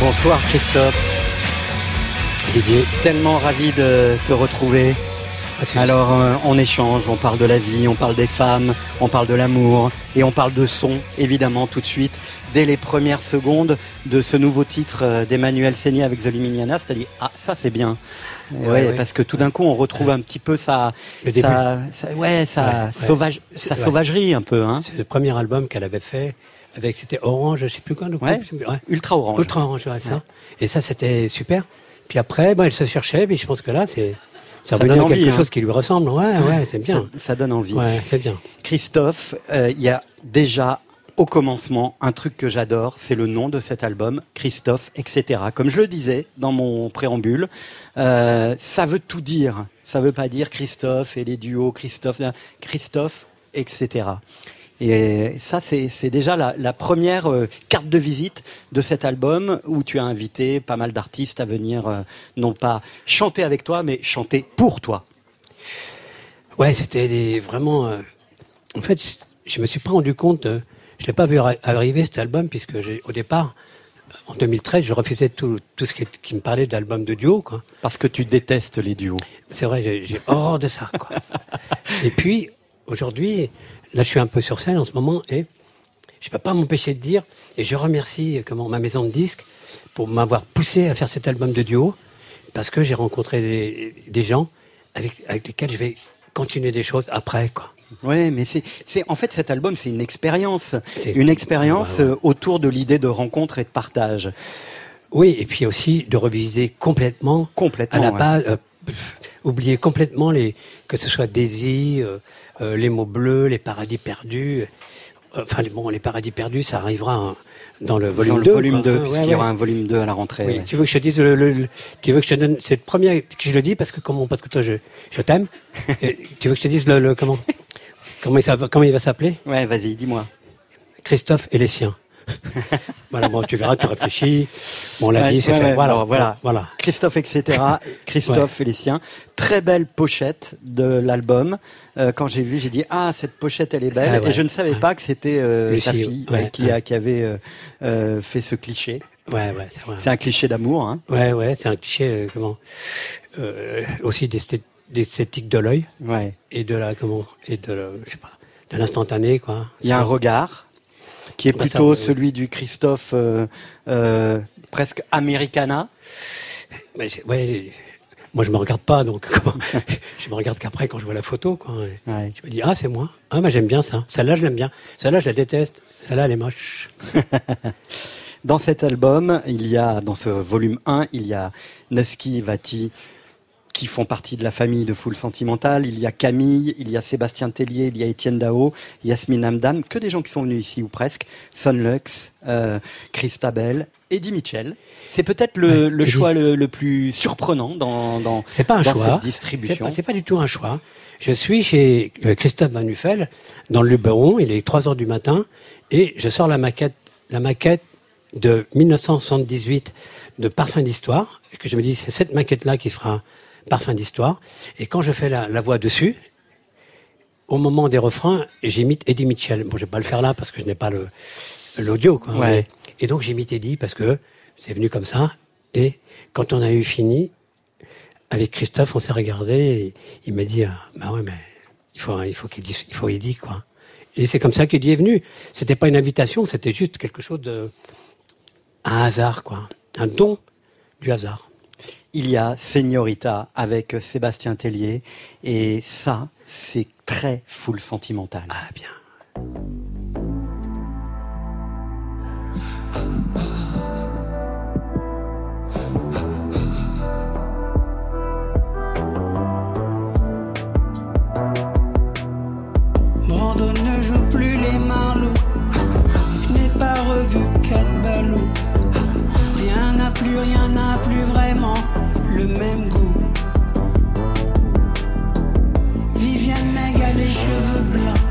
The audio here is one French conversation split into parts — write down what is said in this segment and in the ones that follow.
Bonsoir Christophe. Didier, tellement ravi de te retrouver. Ah, Alors euh, on échange, on parle de la vie, on parle des femmes, on parle de l'amour et on parle de son évidemment tout de suite dès les premières secondes de ce nouveau titre euh, d'Emmanuel Seigné avec The Liminiana, c'est-à-dire ah ça c'est bien. Ouais, parce que tout d'un coup on retrouve un petit peu sa, sa, ouais, sa sauvage, sa sauvagerie un peu. Hein. C'est le premier album qu'elle avait fait avec c'était Orange, je sais plus quoi. Ultra Orange. Ultra Orange, ça. Et ça c'était super. Puis après, bon, elle se cherchait, mais je pense que là c'est ça, ça donne quelque chose hein. qui lui ressemble. Ouais, ouais, c'est bien. Ça, donne envie. Ouais, c'est bien. Christophe, euh, il y a déjà au commencement un truc que j'adore, c'est le nom de cet album, Christophe, etc. Comme je le disais dans mon préambule, euh, ça veut tout dire. Ça veut pas dire Christophe et les duos, Christophe, Christophe, etc. Et ça, c'est déjà la, première euh, carte de visite de cet album où tu as invité pas mal d'artistes à venir, euh, non pas chanter avec toi, mais chanter pour toi. Ouais, c'était vraiment. Euh, en fait, je me suis pas rendu compte. je l'ai pas vu arriver cet album puisque au départ, en 2013, je refusais tout, tout ce qui, me parlait d'album de duo. Quoi. Parce que tu détestes les duos. C'est vrai, j'ai horreur de ça. Quoi. Et puis, aujourd'hui, Là, je suis un peu sur scène en ce moment et je ne peux pas m'empêcher de dire, et je remercie comment, ma maison de disques pour m'avoir poussé à faire cet album de duo, parce que j'ai rencontré des, des gens avec, avec, lesquels je vais continuer des choses après. Quoi. Oui, mais c'est, en fait cet album, c'est une expérience, une expérience euh, autour de l'idée de rencontre et de partage. Oui, et puis aussi de revisiter complètement, complètement à la base, euh, oublier complètement les, que ce soit Daisy, euh, euh, les mots bleus, les paradis perdus. Euh, enfin, bon, les paradis perdus, ça arrivera dans le volume 2. volume 2, puisqu'il y aura un volume 2 à la rentrée. Oui, tu veux que je te dise le, tu veux que je te donne, c'est le premier que je le dis parce que comment, parce que toi, je, je t'aime. tu veux que je te dise le, comment, comment il, comment il va s'appeler? Ouais, vas-y, dis-moi. Christophe et les siens. voilà, bon, tu verras, tu réfléchis. Bon, on l'a dit, c'est fait. voilà, voilà, voilà. Christophe, etc. Christophe Félicien. Très belle pochette de l'album. Euh, quand j'ai vu, j'ai dit ah cette pochette elle est belle et je ne savais pas que c'était euh, ta fille qui, a, qui avait euh, fait ce cliché. Ouais, ouais, c'est un cliché d'amour. Hein. Ouais, ouais, c'est un cliché comment aussi d'esthétique de l'œil. Ouais. Et de la comment et de je sais pas de l'instantané quoi. Il y a un regard qui est bah, plutôt celui du Christophe euh, euh, presque americana. ouais, moi je me regarde pas, donc je me regarde qu'après quand je vois la photo. Quoi. Je me dis ah c'est moi, ah mais j'aime bien ça. Celle-là je l'aime bien, celle-là je la déteste, celle-là elle est moche. dans cet album, il y a dans ce volume 1, il y a Neski Vati qui font partie de la famille de Foule Sentimentale. Il y a Camille, il y a Sébastien Tellier, il y a Étienne Dao, Yasmine Amdam, que des gens qui sont venus ici ou presque. Son Lux, euh, Christabel, Eddie Mitchell. C'est peut-être le, choix le, plus surprenant dans, dans, pas un dans choix. cette distribution. C'est pas, pas, du tout un choix. Je suis chez euh, Christophe Van Nuffel, dans le Luberon, il est 3 heures du matin, et je sors la maquette, la maquette de 1978 de Parfum d'Histoire, et que je me dis, c'est cette maquette-là qui fera Parfum d'histoire. Et quand je fais la, voix dessus, au moment des refrains, j'imite Eddie Mitchell. Bon, je vais pas le faire là parce que je n'ai pas le l'audio. Et donc j'imite Eddie parce que c'est venu comme ça. Et quand on a eu fini, avec Christophe, on s'est regardé et il m'a dit, ah, bah ouais, mais il faut, il faut qu'il dise, il faut Eddie, quoi. Et c'est comme ça qu'Eddie est venu. C'était pas une invitation, c'était juste quelque chose de, un hasard, quoi. Un don du hasard il y a Señorita avec Sébastien Tellier. Et ça, c'est très full sentimental. Ah bien. Brandon ne joue plus les marlots. Je n'ai pas revu quatre ballots. Rien n'a plus, rien le même goût. Viviane Meg a les cheveux blancs.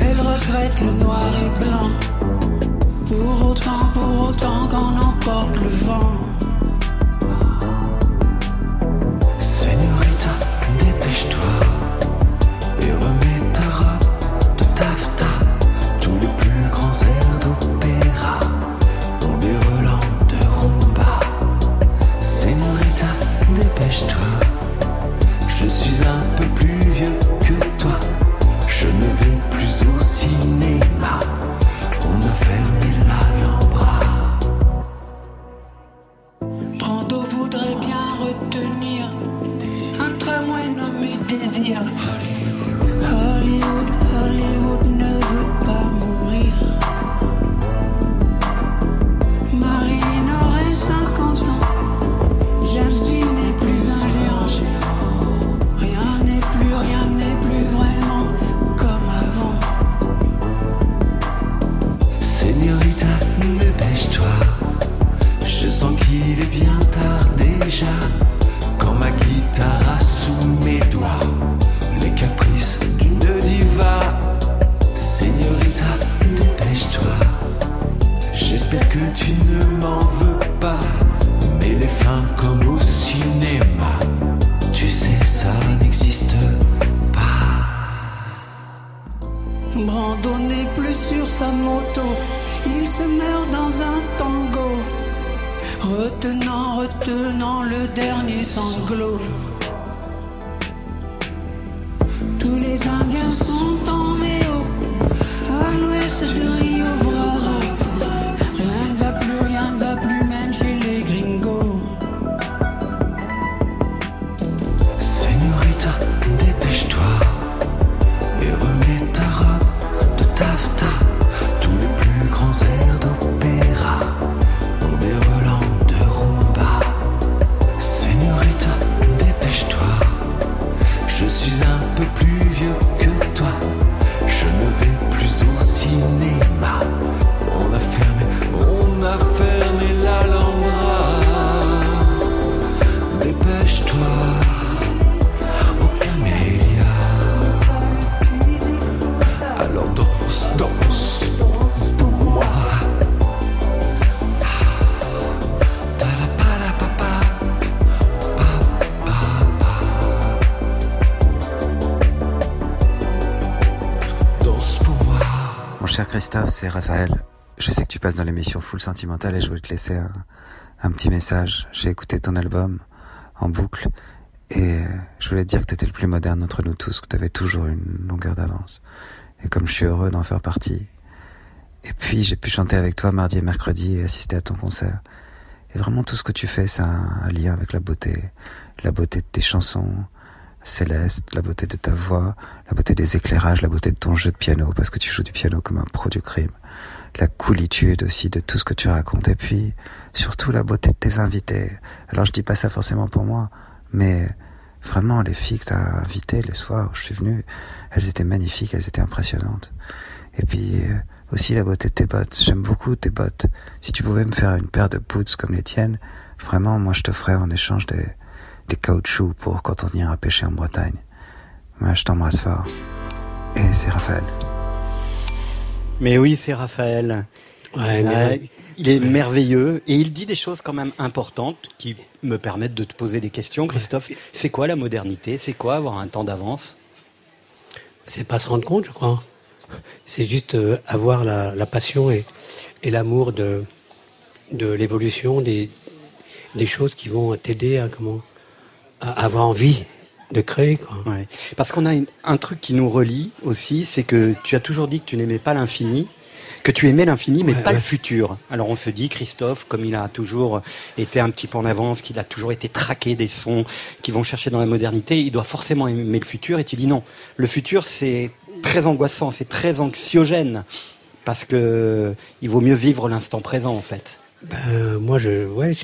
Elle regrette le noir et blanc. Pour autant, pour autant qu'on emporte le vent. Retenant, retenant le dernier sanglot. Tous les Indiens sont en véo, à l'ouest de Rio c'est Raphaël. Je sais que tu passes dans l'émission Full Sentimental et je voulais te laisser un, un petit message. J'ai écouté ton album en boucle et je voulais te dire que tu étais le plus moderne d'entre nous tous, que tu avais toujours une longueur d'avance. Et comme je suis heureux d'en faire partie. Et puis j'ai pu chanter avec toi mardi et mercredi et assister à ton concert. Et vraiment tout ce que tu fais, ça a un lien avec la beauté, la beauté de tes chansons, céleste, la beauté de ta voix, la beauté des éclairages, la beauté de ton jeu de piano, parce que tu joues du piano comme un pro du crime, la coolitude aussi de tout ce que tu racontes, et puis surtout la beauté de tes invités. Alors je dis pas ça forcément pour moi, mais vraiment les filles que t'as invitées les soirs où je suis venu, elles étaient magnifiques, elles étaient impressionnantes. Et puis euh, aussi la beauté de tes bottes, j'aime beaucoup tes bottes. Si tu pouvais me faire une paire de boots comme les tiennes, vraiment moi je te ferais en échange des des caoutchoucs pour quand on ira pêcher en Bretagne. Moi, je t'embrasse fort. Et c'est Raphaël. Mais oui, c'est Raphaël. Ouais, mais- Euh, il est merveilleux et il dit des choses quand même importantes qui me permettent de te poser des questions. Christophe, c'est quoi la modernité? C'est quoi avoir un temps d'avance? C'est pas se rendre compte, je crois. C'est juste euh, avoir la, la passion et, et l'amour de, de l'évolution des, des choses qui vont t'aider à, comment, avoir envie de créer. Quoi. Ouais. Parce qu'on a une- un truc qui nous relie aussi, c'est que tu as toujours dit que tu n'aimais pas l'infini, que tu aimais l'infini, mais Ouais, pas ouais. le futur. Alors on se dit, Christophe, comme il a toujours été un petit peu en avance, qu'il a toujours été traqué des sons qui vont chercher dans la modernité, il doit forcément aimer le futur. Et tu dis non, le futur c'est très angoissant, c'est très anxiogène, parce que il vaut mieux vivre l'instant présent en fait. Ben, moi, je, ouais,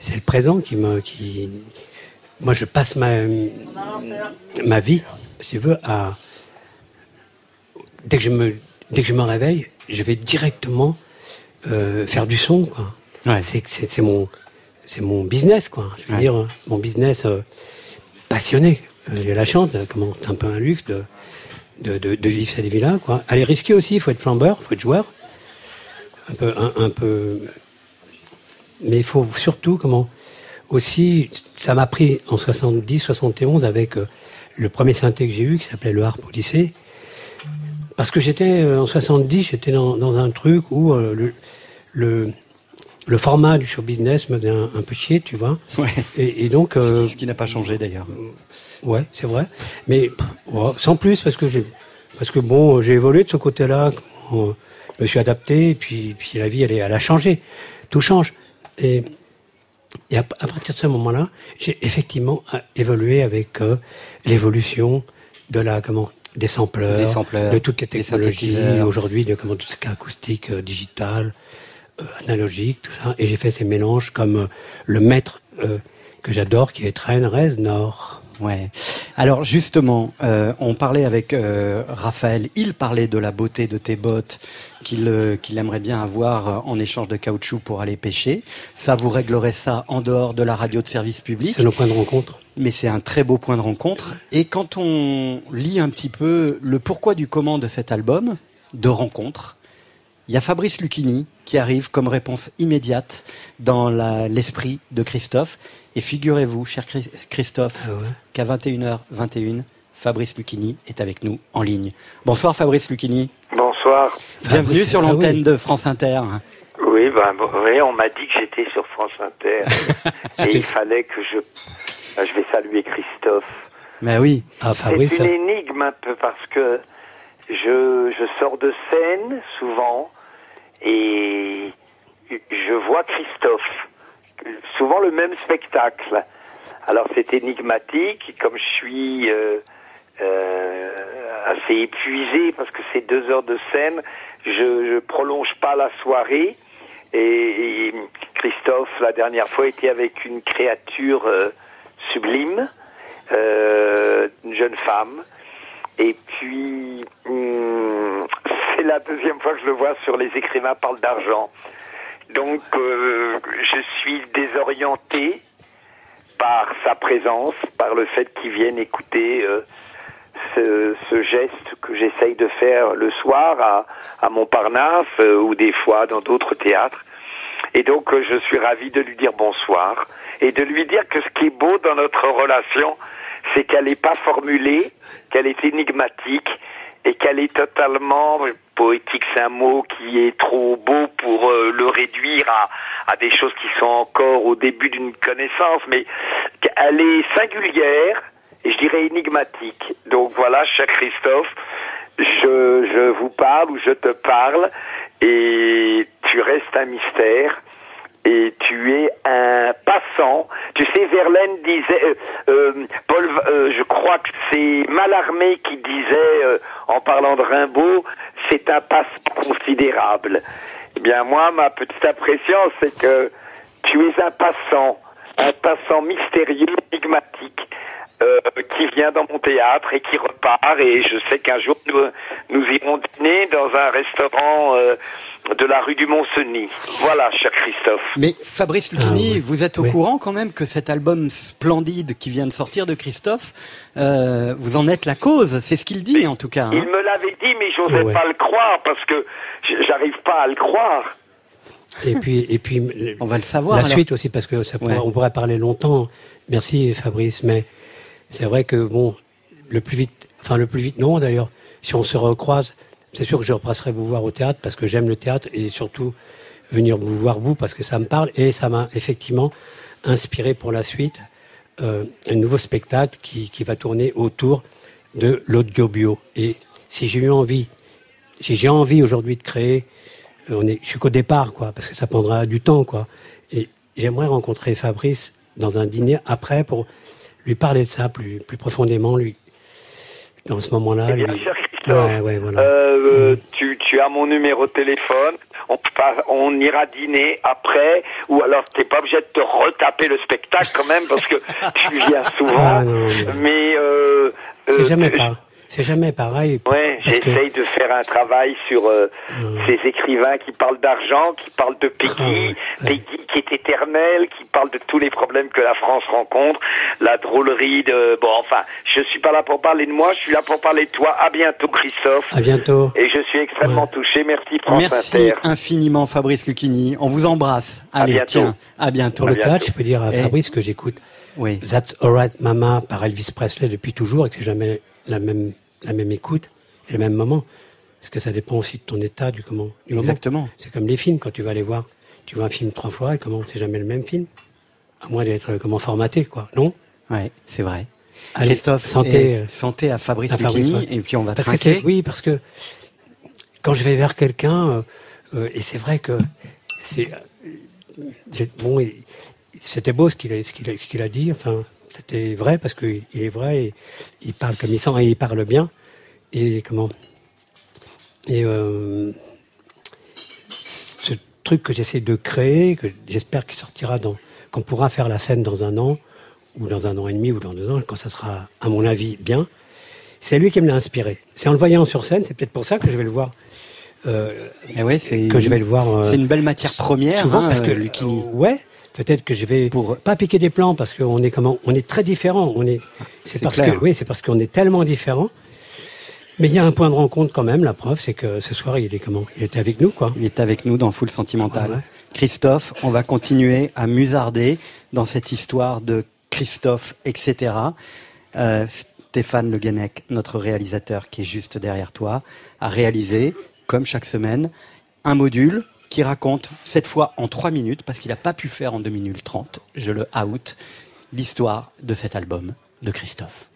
c'est le présent qui me, qui, moi, je passe ma, ma vie, si tu veux, à, dès que je me, dès que je me réveille, je vais directement euh, faire du son, quoi. Ouais. C'est, c'est, c'est mon, c'est mon business, quoi. Je veux Ouais. dire, mon business euh, passionné. Euh, J'ai la chance, comment, c'est un peu un luxe de, de, de, de vivre cette vie-là, quoi. Elle est risquée aussi, il faut être flambeur, il faut être joueur. Un peu, un, un peu. Mais il faut surtout, comment, aussi, ça m'a pris en 70, 71 avec euh, le premier synthé que j'ai eu, qui s'appelait le harpe au lycée. Parce que j'étais, euh, en 70, j'étais dans, dans un truc où euh, le, le, le format du show business me faisait un, un peu chier, tu vois. Ouais. Et, et donc, Ce qui- ce qui n'a pas changé d'ailleurs. ouais, c'est vrai. Mais ouais, sans plus, parce que j'ai, parce que bon, j'ai évolué de ce côté-là. Je me suis adapté, et puis, puis la vie, elle, elle a changé. Tout change. Et, et à, à partir de ce moment-là, j'ai effectivement euh, évolué avec euh, l'évolution de la comment des sampleurs, Des sampleurs, de toutes les technologies aujourd'hui, de comment tout ce qui est acoustique, euh, digital, euh, analogique, tout ça. Et j'ai fait ces mélanges comme le maître que j'adore, qui est Train Reznor. Ouais. Alors justement, euh, on parlait avec euh, Raphaël, il parlait de la beauté de tes bottes qu'il euh, qu'il aimerait bien avoir euh, en échange de caoutchouc pour aller pêcher. Ça, vous réglerez ça en dehors de la radio de service public, C'est nos points de rencontre. mais c'est un très beau point de rencontre. Et quand on lit un petit peu le pourquoi du comment de cet album, de rencontre, Il y a Fabrice Lucchini qui arrive comme réponse immédiate dans l'esprit de Christophe. Et figurez-vous, cher Chris- Christophe, Ah ouais. qu'à 21h21, Fabrice Lucchini est avec nous en ligne. Bonsoir Fabrice Lucchini. Bonsoir. Bienvenue Fabrice, sur ah l'antenne oui. de France Inter. Oui, ben, bon, oui, on m'a dit que j'étais sur France Inter. et il fallait que je. ben, Je vais saluer Christophe. Mais oui, Ah, Fabrice, C'est une énigme un peu parce que je, je sors de scène souvent et je vois Christophe. Souvent le même spectacle. Alors c'est énigmatique, comme je suis euh, euh, assez épuisé parce que c'est deux heures de scène, je, je prolonge pas la soirée. Et, et Christophe, la dernière fois, était avec une créature euh, sublime, euh, une jeune femme. Et puis, hum, c'est la deuxième fois que je le vois sur Les écrivains parlent d'argent. Donc, euh, je suis désorienté par sa présence, par le fait qu'il vienne écouter euh, ce, geste que j'essaye de faire le soir à, à Montparnasse euh, ou des fois dans d'autres théâtres. Et donc, je suis ravi de lui dire bonsoir et de lui dire que ce qui est beau dans notre relation, c'est qu'elle n'est pas formulée, qu'elle est énigmatique et qu'elle est totalement poétique, c'est un mot qui est trop beau pour euh, le réduire à, à des choses qui sont encore au début d'une connaissance, mais qu'elle est singulière et je dirais énigmatique. Donc voilà, cher Christophe, je, je vous parle ou je te parle et tu restes un mystère et tu es un passant. Tu sais, Verlaine disait, euh, euh, Paul, euh, je crois que c'est Mallarmé qui disait, euh, en parlant de Rimbaud, c'est un passant considérable. Eh bien, moi, ma petite impression, c'est que tu es un passant, un passant mystérieux, énigmatique, euh, qui vient dans mon théâtre et qui repart. Et je sais qu'un jour, nous, nous irons dîner dans un restaurant euh, de la rue du Mont-Cenis. Voilà, cher Christophe. mais Fabrice Lucchini, Ah oui. vous êtes au Oui. courant quand même que cet album splendide qui vient de sortir de Christophe, euh, vous en êtes la cause, c'est ce qu'il dit en tout cas. hein. Il me l'avait dit, mais j'osais Ouais. pas le croire parce que j'arrive pas à le croire. Et puis, et puis On va le savoir. la alors. suite aussi, parce que ça Ouais. on pourrait parler longtemps. Merci Fabrice, mais c'est vrai que bon, le plus vite, enfin le plus vite non d'ailleurs. Si on se recroise, c'est sûr que je repasserai vous voir au théâtre parce que j'aime le théâtre et surtout venir vous voir vous parce que ça me parle et ça m'a effectivement inspiré pour la suite euh, un nouveau spectacle qui, qui va tourner autour de l'audio bio. Et si j'ai eu envie, si j'ai envie aujourd'hui de créer, euh, on est, je suis qu'au départ, quoi, parce que ça prendra du temps, quoi. Et j'aimerais rencontrer Fabrice dans un dîner après pour lui parler de ça plus, plus profondément, lui, dans ce moment-là. Eh lui- Ouais, ouais, voilà. euh, euh, tu, tu as mon numéro de téléphone. On, on ira dîner après, ou alors t'es pas obligé de te retaper le spectacle quand même parce que tu viens souvent. Ah, non, non. Mais euh, c'est euh, jamais pas, c'est jamais pareil. Ouais, que- j'essaye de faire un travail sur euh, Hum. ces écrivains qui parlent d'argent, qui parlent de Peggy, Ah. Peggy qui est éternelle, qui parle de tous les problèmes que la France rencontre, la drôlerie de... Bon, enfin, je suis pas là pour parler de moi, je suis là pour parler de toi. À bientôt, Christophe. À bientôt. Et je suis extrêmement Ouais. touché. Merci, France Merci Inter. infiniment Fabrice Lucchini. On vous embrasse. À Allez, bientôt. tiens, à bientôt. Le bientôt. théâtre, je peux dire à Et- Fabrice que j'écoute Oui. That's Alright Mama par Elvis Presley depuis toujours et que c'est jamais la même, la même écoute et le même moment. Parce que ça dépend aussi de ton état, du comment. Du. Exactement. C'est comme les films, quand tu vas les voir. Tu vois un film trois fois et comment c'est jamais le même film. À moins d'être euh, comment formaté, quoi. Non? Ouais, c'est vrai. Allez, Christophe, santé, euh, santé à Fabrice à Fabrice, Lucchini, ouais. et puis on va parce trinquer. Oui, parce que quand je vais vers quelqu'un, euh, et c'est vrai que c'est bon, c'était beau ce qu'il a, ce qu'il a, ce qu'il a dit. Enfin, c'était vrai parce qu'il il est vrai. Et il parle comme il sent et il parle bien. Et comment? Et euh, ce truc que j'essaie de créer, que j'espère qu'il sortira dans, qu'on pourra faire la scène dans un an ou dans un an et demi ou dans deux ans, quand ça sera, à mon avis, bien. C'est lui qui me l'a inspiré. C'est en le voyant sur scène, c'est peut-être pour ça que je vais le voir. euh, Eh ouais, que je vais le voir. euh, C'est une belle matière première, souvent hein, parce que euh, euh, ouais, peut-être que je vais Pour- pas piquer des plans parce qu'on est comment, on est très différents. On est, c'est C'est parce clair. que oui, c'est parce qu'on est tellement différents Mais il y a un point de rencontre quand même, la preuve, c'est que ce soir, il est comment Il était avec nous, quoi. Il est avec nous dans Full Sentimental. Ouais. Christophe, on va continuer à musarder dans cette histoire de Christophe, etc. Euh, Stéphane Le Guenec, notre réalisateur qui est juste derrière toi, a réalisé, comme chaque semaine, un module qui raconte, cette fois en trois minutes, parce qu'il n'a pas pu faire en 2 minutes 30, je le out, l'histoire de cet album de Christophe.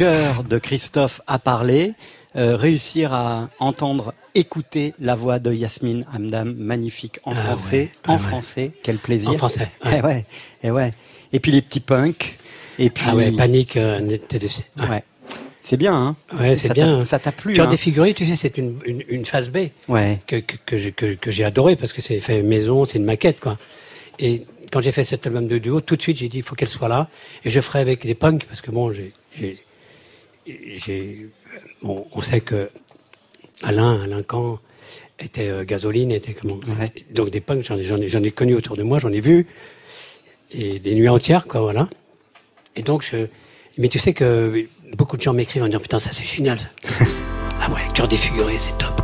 Cœur de Christophe a parlé, euh, réussir à entendre, écouter la voix de Yasmine Hamdam, magnifique en Ah français, ouais, ah en ouais. français, quel plaisir. En français, Eh ouais. ouais, eh ouais. Et puis les petits punks, et puis Ah ouais, panique, euh, de- ouais. C'est bien, hein. Ouais, c'est bien. Ça t'a plu, Cœur hein. défiguré, tu sais, c'est une, une, une phase B Ouais. que, que, que- que j'ai adoré parce que c'est fait maison, c'est une maquette, quoi. Et quand j'ai fait cet album de duo, tout de suite, j'ai dit, il faut qu'elle soit là. Et je ferai avec des punks parce que bon, j'ai, on sait que Alain, Alain Camp était euh, gasoline, était comment Ouais. Donc des punks, j'en ai, connu autour de moi, j'en ai vu et des nuits entières, quoi, voilà. Et donc je, mais tu sais que beaucoup de gens m'écrivent en disant putain ça c'est génial. ah ouais, cœur défiguré, c'est top.